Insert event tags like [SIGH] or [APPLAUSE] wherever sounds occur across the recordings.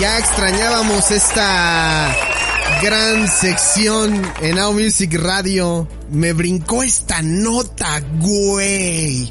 Ya extrañábamos esta gran sección en Now Music Radio. Me brincó esta nota, güey.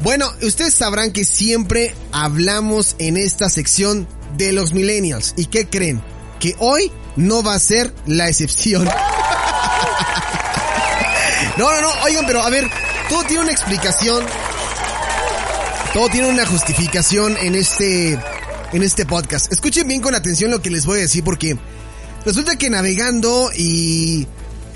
Bueno, ustedes sabrán que siempre hablamos en esta sección de los millennials. ¿Y qué creen? Que hoy no va a ser la excepción. [LAUGHS] No, no, no, oigan, pero a ver, todo tiene una explicación. Todo tiene una justificación en este en este podcast. Escuchen bien con atención lo que les voy a decir porque resulta que navegando y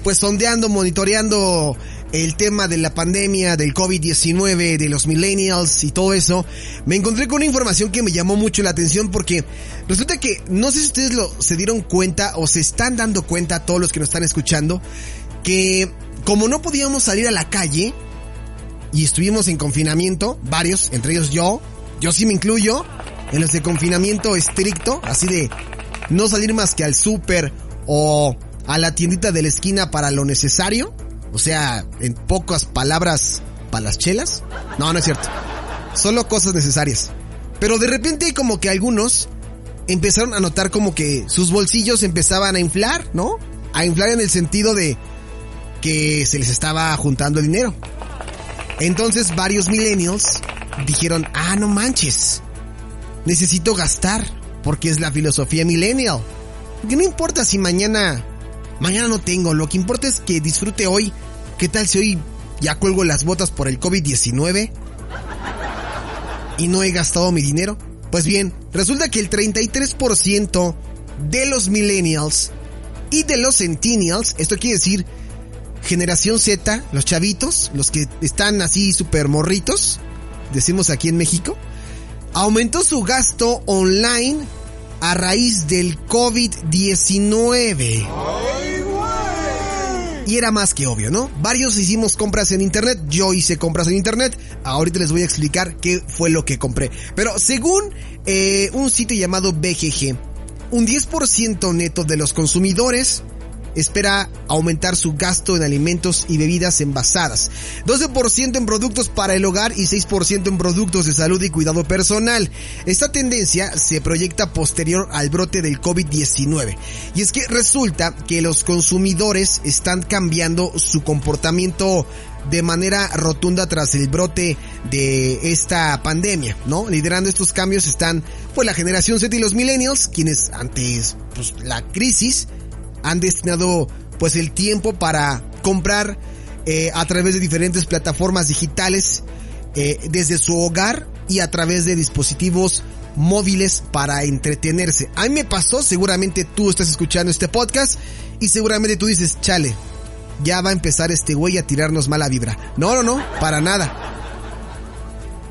pues sondeando, monitoreando el tema de la pandemia, del COVID-19, de los millennials y todo eso, me encontré con una información que me llamó mucho la atención porque resulta que no sé si ustedes lo se dieron cuenta o se están dando cuenta todos los que nos están escuchando que como no podíamos salir a la calle y estuvimos en confinamiento, varios, entre ellos yo, yo sí me incluyo, en los de confinamiento estricto, así de no salir más que al súper o a la tiendita de la esquina para lo necesario, o sea, en pocas palabras, para las chelas. No, no es cierto. Solo cosas necesarias. Pero de repente como que algunos empezaron a notar como que sus bolsillos empezaban a inflar, ¿no? A inflar en el sentido de que se les estaba juntando dinero. Entonces varios millennials dijeron, ah, no manches, necesito gastar, porque es la filosofía millennial. Que no importa si mañana, mañana no tengo, lo que importa es que disfrute hoy. ¿Qué tal si hoy ya cuelgo las botas por el COVID-19? Y no he gastado mi dinero. Pues bien, resulta que el 33% de los millennials y de los centennials, esto quiere decir generación Z, los chavitos, los que están así super morritos, decimos aquí en México, aumentó su gasto online a raíz del COVID-19. Y era más que obvio, ¿no? Varios hicimos compras en internet, yo hice compras en internet, ahorita les voy a explicar qué fue lo que compré. Pero según eh, un sitio llamado BGG, un 10% neto de los consumidores espera aumentar su gasto en alimentos y bebidas envasadas, 12% en productos para el hogar y 6% en productos de salud y cuidado personal. Esta tendencia se proyecta posterior al brote del COVID-19. Y es que resulta que los consumidores están cambiando su comportamiento de manera rotunda tras el brote de esta pandemia, ¿no? Liderando estos cambios están pues la generación Z y los millennials, quienes antes pues la crisis han destinado pues el tiempo para comprar eh, a través de diferentes plataformas digitales eh, desde su hogar y a través de dispositivos móviles para entretenerse. A mí me pasó, seguramente tú estás escuchando este podcast y seguramente tú dices, chale, ya va a empezar este güey a tirarnos mala vibra. No, no, no, para nada.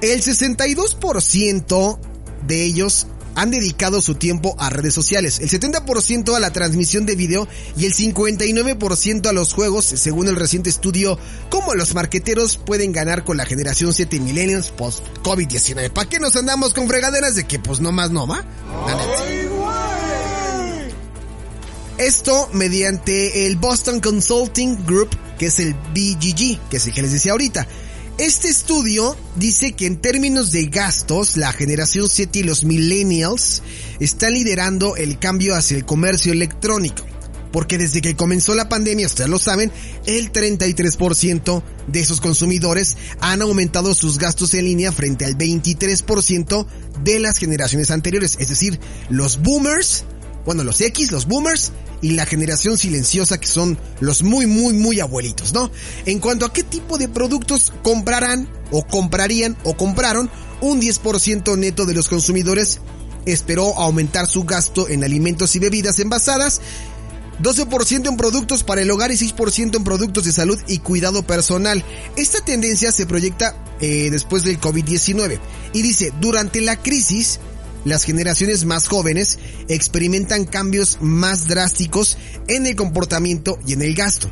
El 62% de ellos han dedicado su tiempo a redes sociales, el 70% a la transmisión de video y el 59% a los juegos, según el reciente estudio Cómo los marqueteros pueden ganar con la generación 7 millennials post COVID-19. ¿Para qué nos andamos con fregaderas de que pues no más no va? Esto mediante el Boston Consulting Group, que es el BGG, que es el que les decía ahorita. Este estudio dice que en términos de gastos, la generación 7 y los millennials están liderando el cambio hacia el comercio electrónico. porque desde que comenzó la pandemia, ustedes lo saben, el 33% de esos consumidores han aumentado sus gastos en línea frente al 23% de las generaciones anteriores, es decir, los boomers, bueno, los X, los boomers y la generación silenciosa que son los muy, muy, muy abuelitos, ¿no? En cuanto a qué tipo de productos comprarán o comprarían o compraron, un 10% neto de los consumidores esperó aumentar su gasto en alimentos y bebidas envasadas 12% en productos para el hogar y 6% en productos de salud y cuidado personal. Esta tendencia se proyecta eh, después del COVID-19 y dice, durante la crisis, las generaciones más jóvenes experimentan cambios más drásticos en el comportamiento y en el gasto.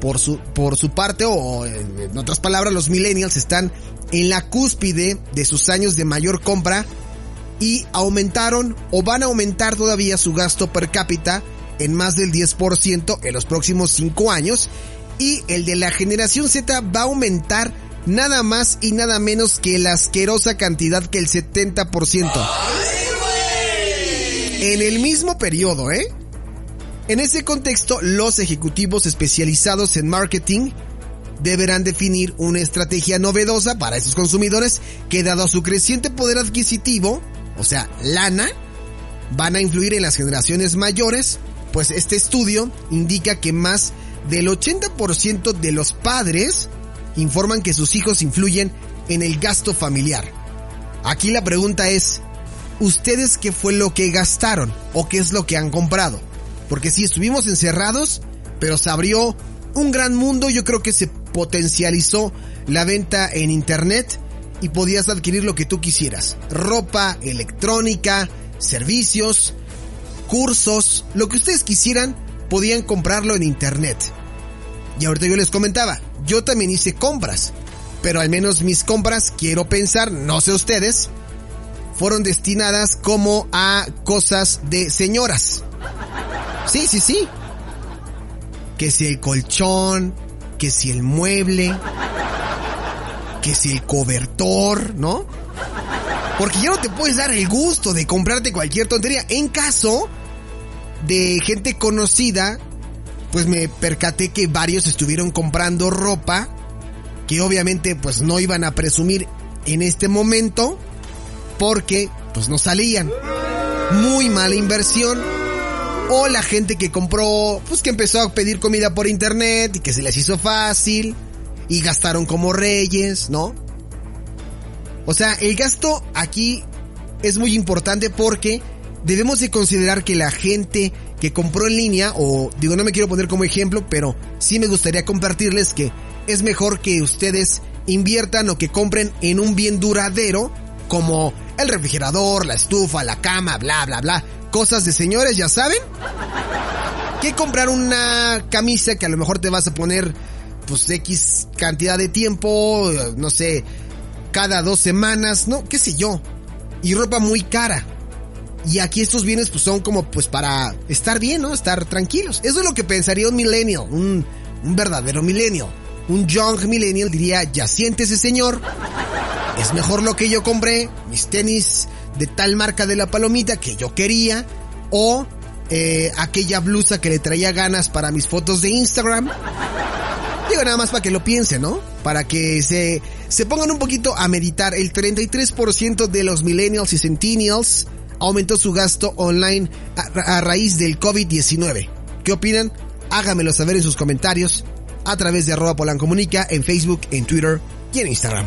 Por su, por su parte, o en otras palabras, los millennials están en la cúspide de sus años de mayor compra y aumentaron o van a aumentar todavía su gasto per cápita en más del 10% en los próximos 5 años y el de la generación Z va a aumentar nada más y nada menos que la asquerosa cantidad que el 70%. En el mismo periodo, ¿eh? En ese contexto, los ejecutivos especializados en marketing deberán definir una estrategia novedosa para esos consumidores que dado su creciente poder adquisitivo, o sea, lana, van a influir en las generaciones mayores pues este estudio indica que más del 80% de los padres informan que sus hijos influyen en el gasto familiar. Aquí la pregunta es, ¿ustedes qué fue lo que gastaron o qué es lo que han comprado? Porque si estuvimos encerrados, pero se abrió un gran mundo, yo creo que se potencializó la venta en internet y podías adquirir lo que tú quisieras. Ropa, electrónica, servicios, cursos, lo que ustedes quisieran, podían comprarlo en internet. Y ahorita yo les comentaba, yo también hice compras, pero al menos mis compras, quiero pensar, no sé ustedes, fueron destinadas como a cosas de señoras. Sí, sí, sí. Que si el colchón, que si el mueble, que si el cobertor, ¿no? Porque ya no te puedes dar el gusto de comprarte cualquier tontería. En caso de gente conocida, pues me percaté que varios estuvieron comprando ropa que obviamente pues no iban a presumir en este momento porque pues no salían. Muy mala inversión. O la gente que compró, pues que empezó a pedir comida por internet y que se les hizo fácil y gastaron como reyes, ¿no? O sea, el gasto aquí es muy importante porque debemos de considerar que la gente que compró en línea, o digo, no me quiero poner como ejemplo, pero sí me gustaría compartirles que es mejor que ustedes inviertan o que compren en un bien duradero como el refrigerador, la estufa, la cama, bla, bla, bla. Cosas de señores, ya saben. Que comprar una camisa que a lo mejor te vas a poner pues X cantidad de tiempo, no sé, cada dos semanas, no, qué sé yo. Y ropa muy cara. Y aquí estos bienes pues son como pues para estar bien, ¿no? Estar tranquilos. Eso es lo que pensaría un millennial, un, un verdadero millennial. Un young millennial diría, ya siéntese señor, es mejor lo que yo compré, mis tenis de tal marca de la palomita que yo quería, o eh, aquella blusa que le traía ganas para mis fotos de Instagram. Digo nada más para que lo piensen, ¿no? Para que se, se pongan un poquito a meditar. El 33% de los millennials y centennials aumentó su gasto online a, raíz del COVID-19. ¿Qué opinan? Háganmelo saber en sus comentarios a través de arroba polancomunica en Facebook, en Twitter y en Instagram.